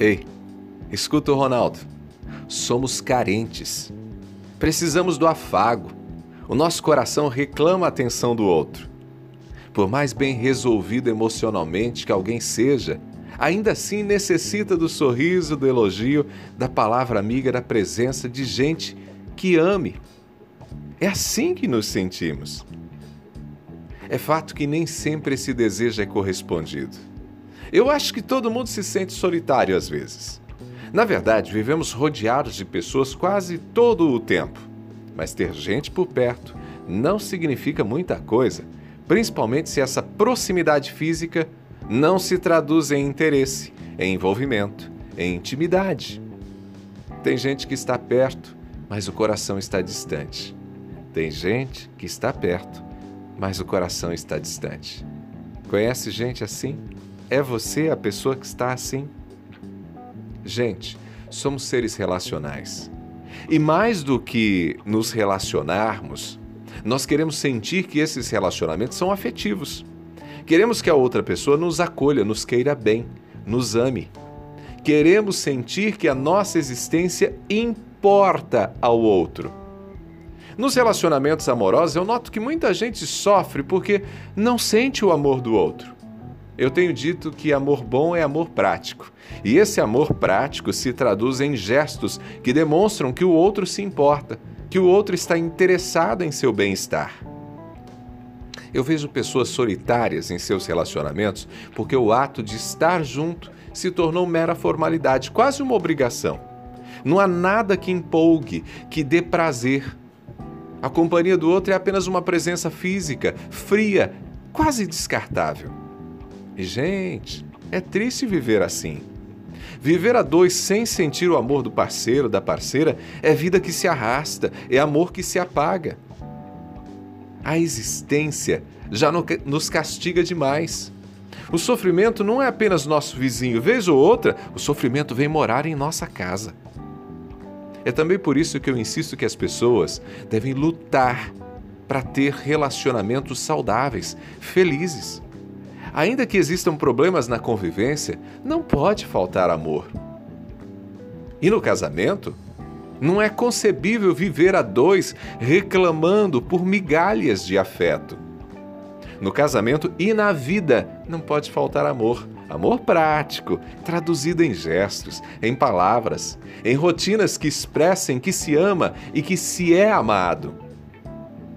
Ei, escuta o Ronaldo. Somos carentes. Precisamos do afago. O nosso coração reclama a atenção do outro. Por mais bem resolvido emocionalmente que alguém seja, ainda assim necessita do sorriso, do elogio, da palavra amiga, da presença de gente que ame. É assim que nos sentimos. É fato que nem sempre esse desejo é correspondido. Eu acho que todo mundo se sente solitário às vezes. Na verdade, vivemos rodeados de pessoas quase todo o tempo. Mas ter gente por perto não significa muita coisa, principalmente se essa proximidade física não se traduz em interesse, em envolvimento, em intimidade. Tem gente que está perto, mas o coração está distante. Tem gente que está perto, mas o coração está distante. Conhece gente assim? É você a pessoa que está assim? Gente, somos seres relacionais. E mais do que nos relacionarmos, nós queremos sentir que esses relacionamentos são afetivos. Queremos que a outra pessoa nos acolha, nos queira bem, nos ame. Queremos sentir que a nossa existência importa ao outro. Nos relacionamentos amorosos, eu noto que muita gente sofre porque não sente o amor do outro. Eu tenho dito que amor bom é amor prático. E esse amor prático se traduz em gestos que demonstram que o outro se importa, que o outro está interessado em seu bem-estar. Eu vejo pessoas solitárias em seus relacionamentos porque o ato de estar junto se tornou mera formalidade, quase uma obrigação. Não há nada que empolgue, que dê prazer, a companhia do outro é apenas uma presença física, fria, quase descartável. Gente, é triste viver assim. Viver a dois sem sentir o amor do parceiro, da parceira, é vida que se arrasta, é amor que se apaga. A existência já nos castiga demais. O sofrimento não é apenas nosso vizinho, vez ou outra, o sofrimento vem morar em nossa casa. É também por isso que eu insisto que as pessoas devem lutar para ter relacionamentos saudáveis, felizes. Ainda que existam problemas na convivência, não pode faltar amor. E no casamento, não é concebível viver a dois reclamando por migalhas de afeto. No casamento e na vida não pode faltar amor. Amor prático, traduzido em gestos, em palavras, em rotinas que expressem que se ama e que se é amado.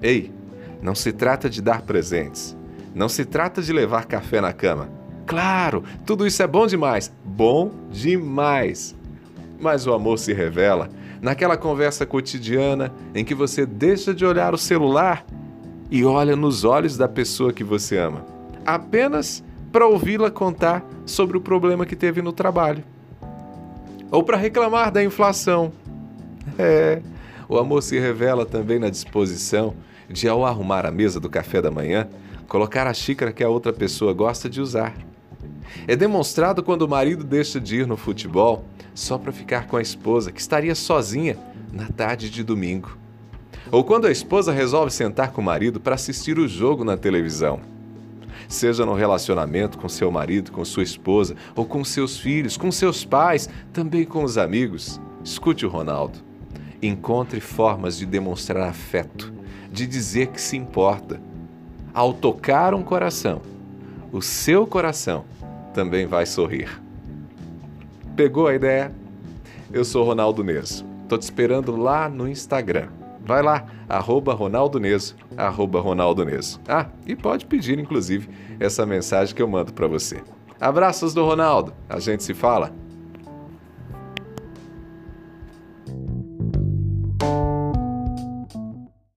Ei, não se trata de dar presentes. Não se trata de levar café na cama. Claro, tudo isso é bom demais. Bom demais. Mas o amor se revela naquela conversa cotidiana em que você deixa de olhar o celular e olha nos olhos da pessoa que você ama. Apenas para ouvi-la contar sobre o problema que teve no trabalho. Ou para reclamar da inflação. É, o amor se revela também na disposição de, ao arrumar a mesa do café da manhã, colocar a xícara que a outra pessoa gosta de usar. É demonstrado quando o marido deixa de ir no futebol só para ficar com a esposa, que estaria sozinha na tarde de domingo. Ou quando a esposa resolve sentar com o marido para assistir o jogo na televisão seja no relacionamento com seu marido, com sua esposa, ou com seus filhos, com seus pais, também com os amigos. Escute o Ronaldo. Encontre formas de demonstrar afeto, de dizer que se importa. Ao tocar um coração, o seu coração também vai sorrir. Pegou a ideia? Eu sou Ronaldo Neso. Tô te esperando lá no Instagram. Vai lá, arroba Ronaldo Neso, arroba Ronaldo Neso. Ah, e pode pedir, inclusive, essa mensagem que eu mando para você. Abraços do Ronaldo. A gente se fala.